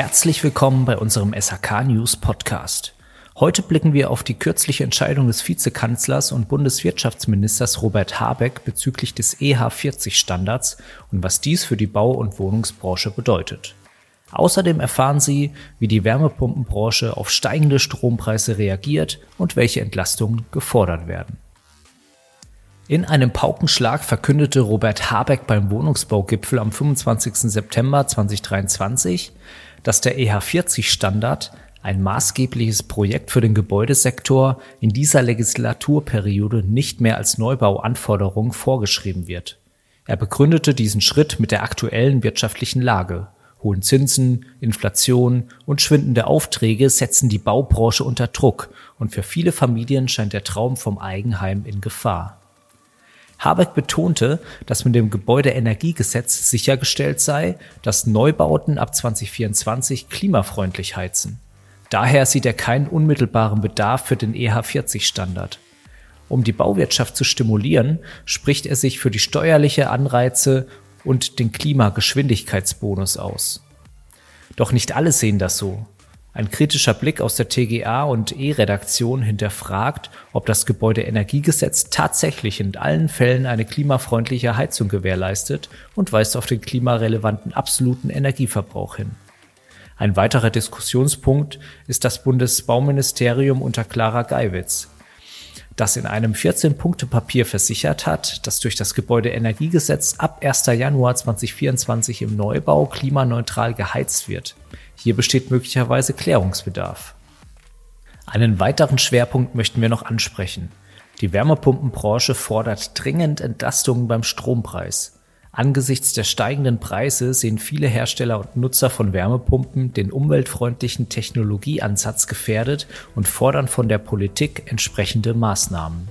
Herzlich willkommen bei unserem SHK News Podcast. Heute blicken wir auf die kürzliche Entscheidung des Vizekanzlers und Bundeswirtschaftsministers Robert Habeck bezüglich des EH40-Standards und was dies für die Bau- und Wohnungsbranche bedeutet. Außerdem erfahren Sie, wie die Wärmepumpenbranche auf steigende Strompreise reagiert und welche Entlastungen gefordert werden. In einem Paukenschlag verkündete Robert Habeck beim Wohnungsbaugipfel am 25. September 2023, dass der EH40-Standard ein maßgebliches Projekt für den Gebäudesektor in dieser Legislaturperiode nicht mehr als Neubauanforderung vorgeschrieben wird. Er begründete diesen Schritt mit der aktuellen wirtschaftlichen Lage. Hohen Zinsen, Inflation und schwindende Aufträge setzen die Baubranche unter Druck und für viele Familien scheint der Traum vom Eigenheim in Gefahr. Habeck betonte, dass mit dem Gebäudeenergiegesetz sichergestellt sei, dass Neubauten ab 2024 klimafreundlich heizen. Daher sieht er keinen unmittelbaren Bedarf für den EH40-Standard. Um die Bauwirtschaft zu stimulieren, spricht er sich für die steuerliche Anreize und den Klimageschwindigkeitsbonus aus. Doch nicht alle sehen das so. Ein kritischer Blick aus der TGA und E-Redaktion hinterfragt, ob das Gebäudeenergiegesetz tatsächlich in allen Fällen eine klimafreundliche Heizung gewährleistet und weist auf den klimarelevanten absoluten Energieverbrauch hin. Ein weiterer Diskussionspunkt ist das Bundesbauministerium unter Clara Geiwitz, das in einem 14-Punkte-Papier versichert hat, dass durch das Gebäudeenergiegesetz ab 1. Januar 2024 im Neubau klimaneutral geheizt wird. Hier besteht möglicherweise Klärungsbedarf. Einen weiteren Schwerpunkt möchten wir noch ansprechen. Die Wärmepumpenbranche fordert dringend Entlastungen beim Strompreis. Angesichts der steigenden Preise sehen viele Hersteller und Nutzer von Wärmepumpen den umweltfreundlichen Technologieansatz gefährdet und fordern von der Politik entsprechende Maßnahmen.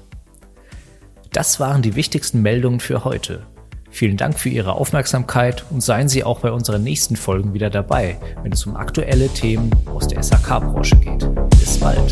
Das waren die wichtigsten Meldungen für heute. Vielen Dank für Ihre Aufmerksamkeit und seien Sie auch bei unseren nächsten Folgen wieder dabei, wenn es um aktuelle Themen aus der SAK-Branche geht. Bis bald.